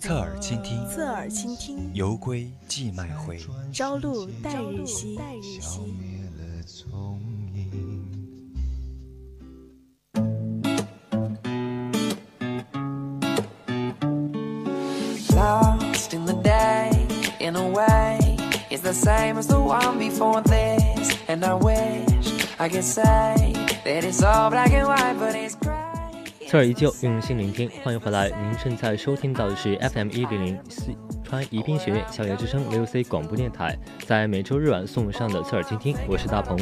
侧耳倾听，侧耳倾听，犹归寄麦回，朝露待日晞。侧耳依旧，用心聆听，欢迎回来。您正在收听到的是 FM 一零零四川宜宾学院校园之声 VOC 广播电台，在每周日晚送上的侧耳倾听，我是大鹏。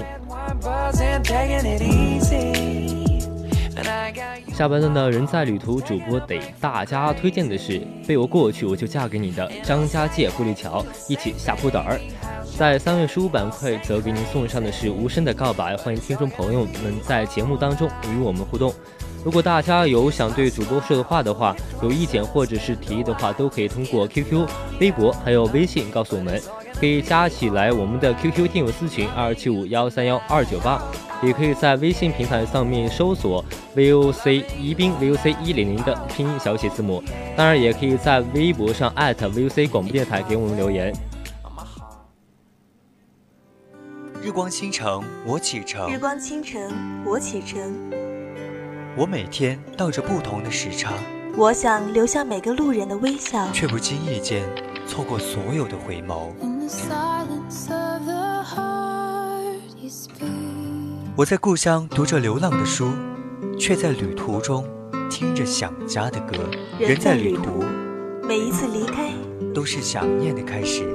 下半段的人在旅途主播给大家推荐的是被我过去我就嫁给你的张家界玻璃桥，一起下铺胆儿。在三月十五板块则给您送上的是无声的告白，欢迎听众朋友们在节目当中与我们互动。如果大家有想对主播说的话的话，有意见或者是提议的话，都可以通过 QQ、微博还有微信告诉我们，可以加起来我们的 QQ 听友私群二七五幺三幺二九八。也可以在微信平台上面搜索 VOC 宜宾 VOC 一零零的拼音小写字母，当然也可以在微博上 @VOC 广播电台给我们留言。日光倾城，我启程。日光倾城，我启程。我每天倒着不同的时差，我想留下每个路人的微笑，却不经意间错过所有的回眸。我在故乡读着流浪的书，却在旅途中听着想家的歌。人在旅途，每一次离开都是想念的开始。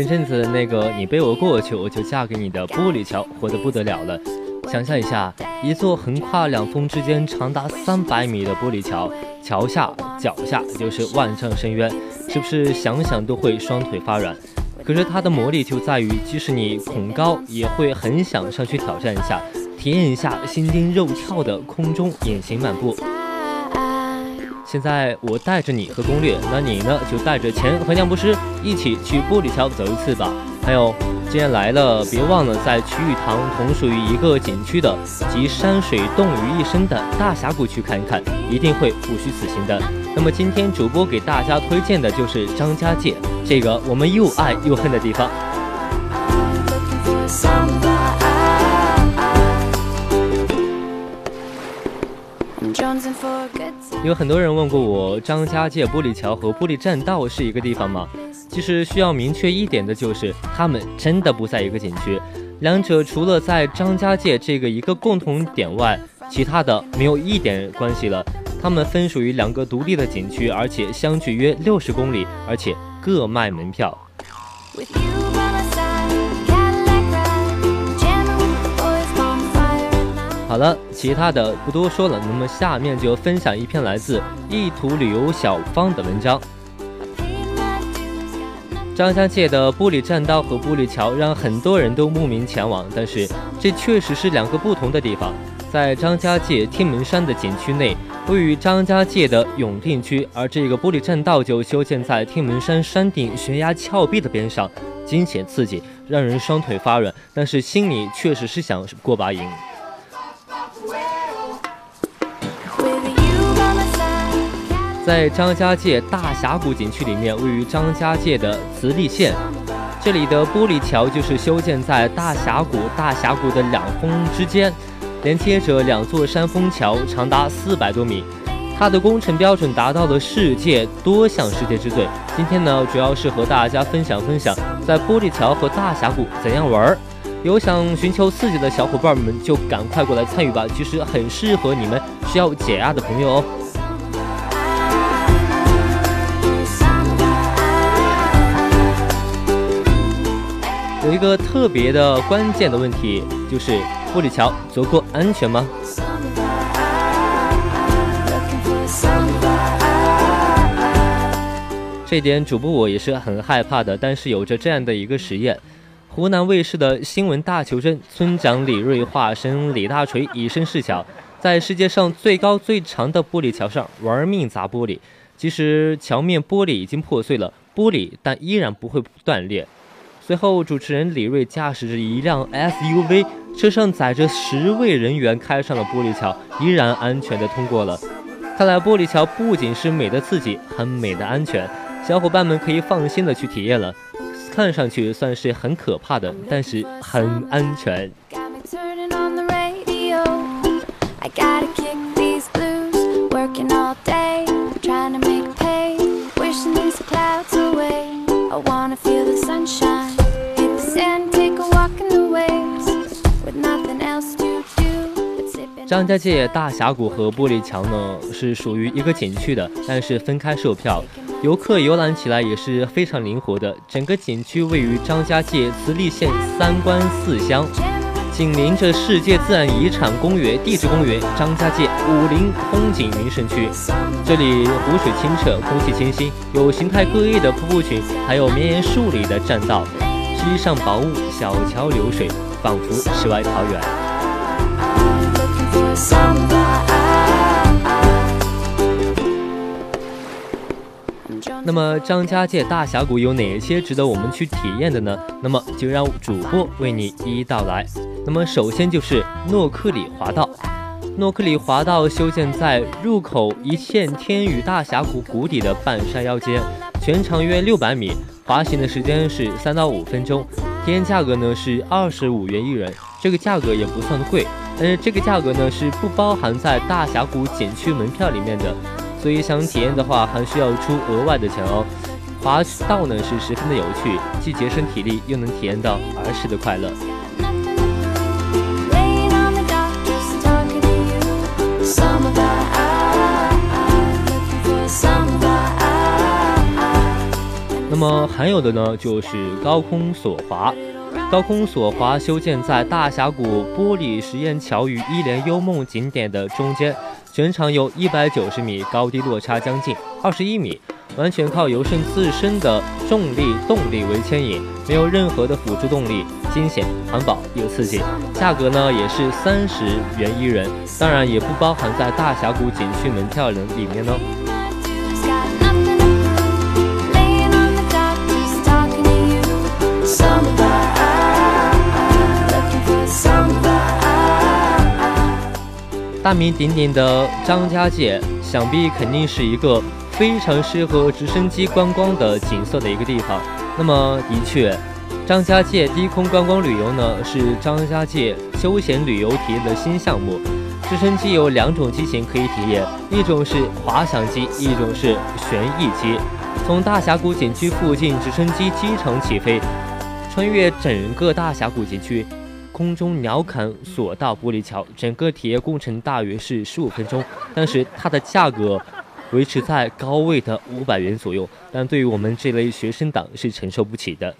前阵子那个你背我过去，我就嫁给你的玻璃桥，火得不得了了。想象一下，一座横跨两峰之间、长达三百米的玻璃桥，桥下脚下就是万丈深渊，是不是想想都会双腿发软？可是它的魔力就在于，即使你恐高，也会很想上去挑战一下，体验一下心惊肉跳的空中隐形漫步。现在我带着你和攻略，那你呢就带着钱和尿不湿一起去玻璃桥走一次吧。还有，既然来了，别忘了在曲玉堂同属于一个景区的集山水动于一身的大峡谷去看一看，一定会不虚此行的。那么今天主播给大家推荐的就是张家界这个我们又爱又恨的地方。有很多人问过我，张家界玻璃桥和玻璃栈道是一个地方吗？其实需要明确一点的就是，他们真的不在一个景区，两者除了在张家界这个一个共同点外，其他的没有一点关系了。他们分属于两个独立的景区，而且相距约六十公里，而且各卖门票。好了，其他的不多说了。那么下面就分享一篇来自意图旅游小方的文章。张家界的玻璃栈道和玻璃桥让很多人都慕名前往，但是这确实是两个不同的地方。在张家界天门山的景区内，位于张家界的永定区，而这个玻璃栈道就修建在天门山山顶悬崖峭壁的边上，惊险刺激，让人双腿发软，但是心里确实是想过把瘾。在张家界大峡谷景区里面，位于张家界的慈利县，这里的玻璃桥就是修建在大峡谷大峡谷的两峰之间，连接着两座山峰桥，长达四百多米。它的工程标准达到了世界多项世界之最。今天呢，主要是和大家分享分享在玻璃桥和大峡谷怎样玩儿。有想寻求刺激的小伙伴们，就赶快过来参与吧！其实很适合你们需要解压的朋友哦。有一个特别的关键的问题，就是玻璃桥足够安全吗？这点主播我也是很害怕的，但是有着这样的一个实验：湖南卫视的新闻大求证，村长李瑞化身李大锤，以身试桥，在世界上最高最长的玻璃桥上玩命砸玻璃。其实桥面玻璃已经破碎了，玻璃但依然不会断裂。随后，主持人李瑞驾驶着一辆 SUV，车上载着十位人员，开上了玻璃桥，依然安全的通过了。看来玻璃桥不仅是美的刺激，很美的安全。小伙伴们可以放心的去体验了，看上去算是很可怕的，但是很安全。张家界大峡谷和玻璃桥呢是属于一个景区的，但是分开售票。游客游览起来也是非常灵活的。整个景区位于张家界慈利县三关四乡，紧邻着世界自然遗产公园地质公园张家界武林风景名胜区。这里湖水清澈，空气清新，有形态各异的瀑布群，还有绵延数里的栈道，溪上薄雾，小桥流水，仿佛世外桃源。那么张家界大峡谷有哪些值得我们去体验的呢？那么就让主播为你一一道来。那么首先就是诺克里滑道，诺克里滑道修建在入口一线天与大峡谷谷底的半山腰间，全长约六百米，滑行的时间是三到五分钟，体验价格呢是二十五元一人，这个价格也不算贵，但是这个价格呢是不包含在大峡谷景区门票里面的。所以想体验的话，还需要出额外的钱哦。滑道呢是十分的有趣，既节省体力，又能体验到儿时的快乐。那么还有的呢，就是高空索滑。高空索滑修建在大峡谷玻璃实验桥与一莲幽梦景点的中间。全长有一百九十米，高低落差将近二十一米，完全靠游胜自身的重力动力为牵引，没有任何的辅助动力，惊险、环保又刺激。价格呢也是三十元一人，当然也不包含在大峡谷景区门票里面呢。大名鼎鼎的张家界，想必肯定是一个非常适合直升机观光的景色的一个地方。那么，的确，张家界低空观光旅游呢，是张家界休闲旅游体验的新项目。直升机有两种机型可以体验，一种是滑翔机，一种是旋翼机。从大峡谷景区附近直升机机场起飞，穿越整个大峡谷景区。空中鸟瞰索道玻璃桥，整个体验工程大约是十五分钟，但是它的价格维持在高位的五百元左右，但对于我们这类学生党是承受不起的。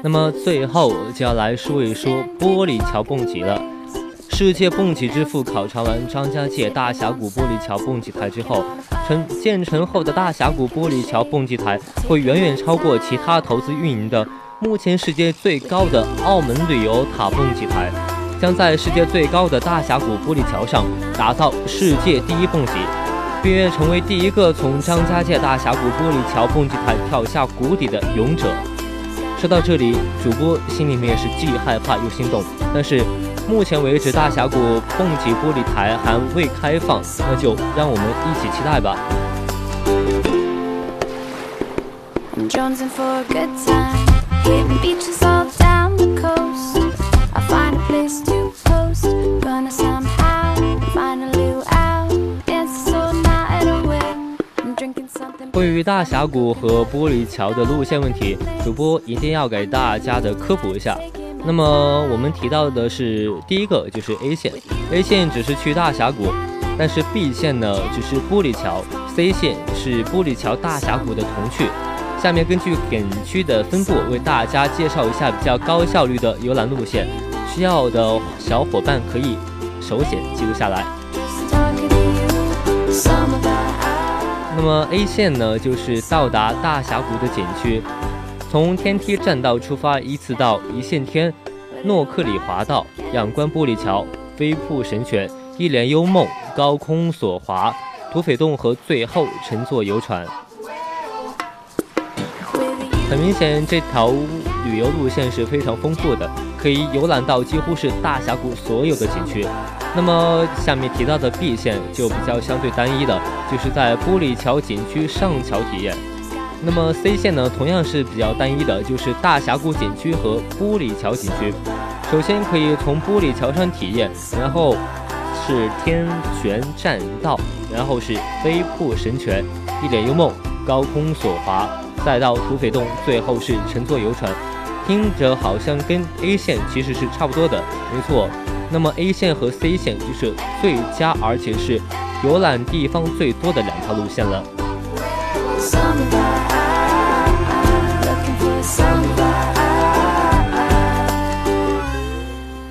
那么最后就要来说一说玻璃桥蹦极了。世界蹦极之父考察完张家界大峡谷玻璃桥蹦极台之后，成建成后的大峡谷玻璃桥蹦极台会远远超过其他投资运营的目前世界最高的澳门旅游塔蹦极台，将在世界最高的大峡谷玻璃桥上打造世界第一蹦极，并愿成为第一个从张家界大峡谷玻璃桥蹦极台跳下谷底的勇者。说到这里，主播心里面也是既害怕又心动，但是目前为止，大峡谷蹦极玻璃台还未开放，那就让我们一起期待吧。关于大峡谷和玻璃桥的路线问题，主播一定要给大家的科普一下。那么我们提到的是第一个就是 A 线，A 线只是去大峡谷，但是 B 线呢只是玻璃桥，C 线是玻璃桥大峡谷的同去。下面根据景区的分布为大家介绍一下比较高效率的游览路线，需要的小伙伴可以手写记录下来。那么 A 线呢就是到达大峡谷的景区。从天梯栈道出发，依次到一线天、诺克里滑道、仰观玻璃桥、飞瀑神泉、一帘幽梦、高空索滑、土匪洞和最后乘坐游船。很明显，这条旅游路线是非常丰富的，可以游览到几乎是大峡谷所有的景区。那么下面提到的 B 线就比较相对单一的，就是在玻璃桥景区上桥体验。那么 C 线呢，同样是比较单一的，就是大峡谷景区和玻璃桥景区。首先可以从玻璃桥上体验，然后是天悬栈道，然后是飞瀑神泉、一帘幽梦、高空索滑，再到土匪洞，最后是乘坐游船。听着好像跟 A 线其实是差不多的，没错。那么 A 线和 C 线就是最佳，而且是游览地方最多的两条路线了。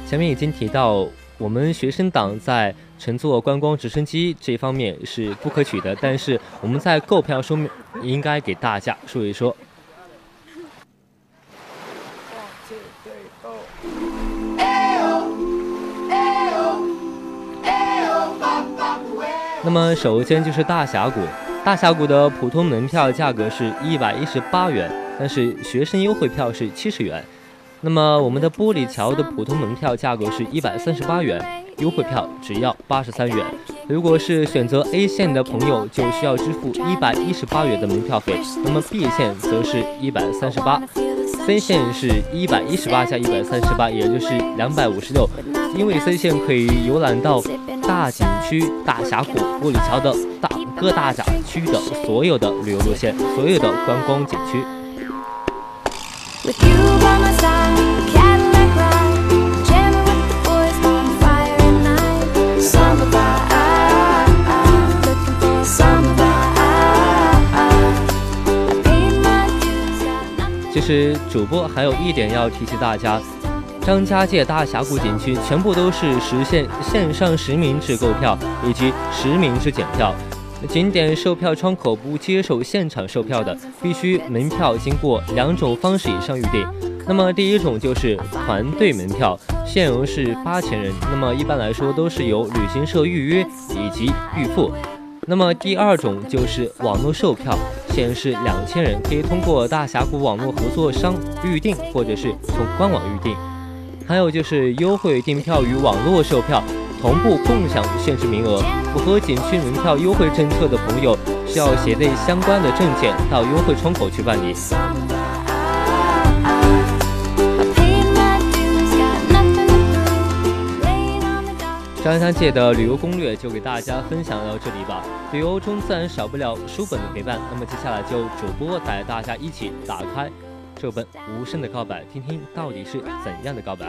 前面已经提到，我们学生党在乘坐观光直升机这方面是不可取的，但是我们在购票说明应该给大家说一说。那么首先就是大峡谷，大峡谷的普通门票价格是一百一十八元，但是学生优惠票是七十元。那么我们的玻璃桥的普通门票价格是一百三十八元，优惠票只要八十三元。如果是选择 A 线的朋友，就需要支付一百一十八元的门票费。那么 B 线则是一百三十八，C 线是一百一十八加一百三十八，也就是两百五十六。因为 C 线可以游览到大景区、大峡谷、玻璃桥的大各大展区的所有的旅游路线，所有的观光景区。其实主播还有一点要提醒大家，张家界大峡谷景区全部都是实现线上实名制购票以及实名制检票。景点售票窗口不接受现场售票的，必须门票经过两种方式以上预订。那么第一种就是团队门票，限额是八千人。那么一般来说都是由旅行社预约以及预付。那么第二种就是网络售票，限是两千人，可以通过大峡谷网络合作商预订，或者是从官网预订。还有就是优惠订票与网络售票。同步共享限制名额，符合景区门票优惠政策的朋友，需要携带相关的证件到优惠窗口去办理。张家界的旅游攻略就给大家分享到这里吧。旅游中自然少不了书本的陪伴，那么接下来就主播带大家一起打开这本无声的告白，听听到底是怎样的告白。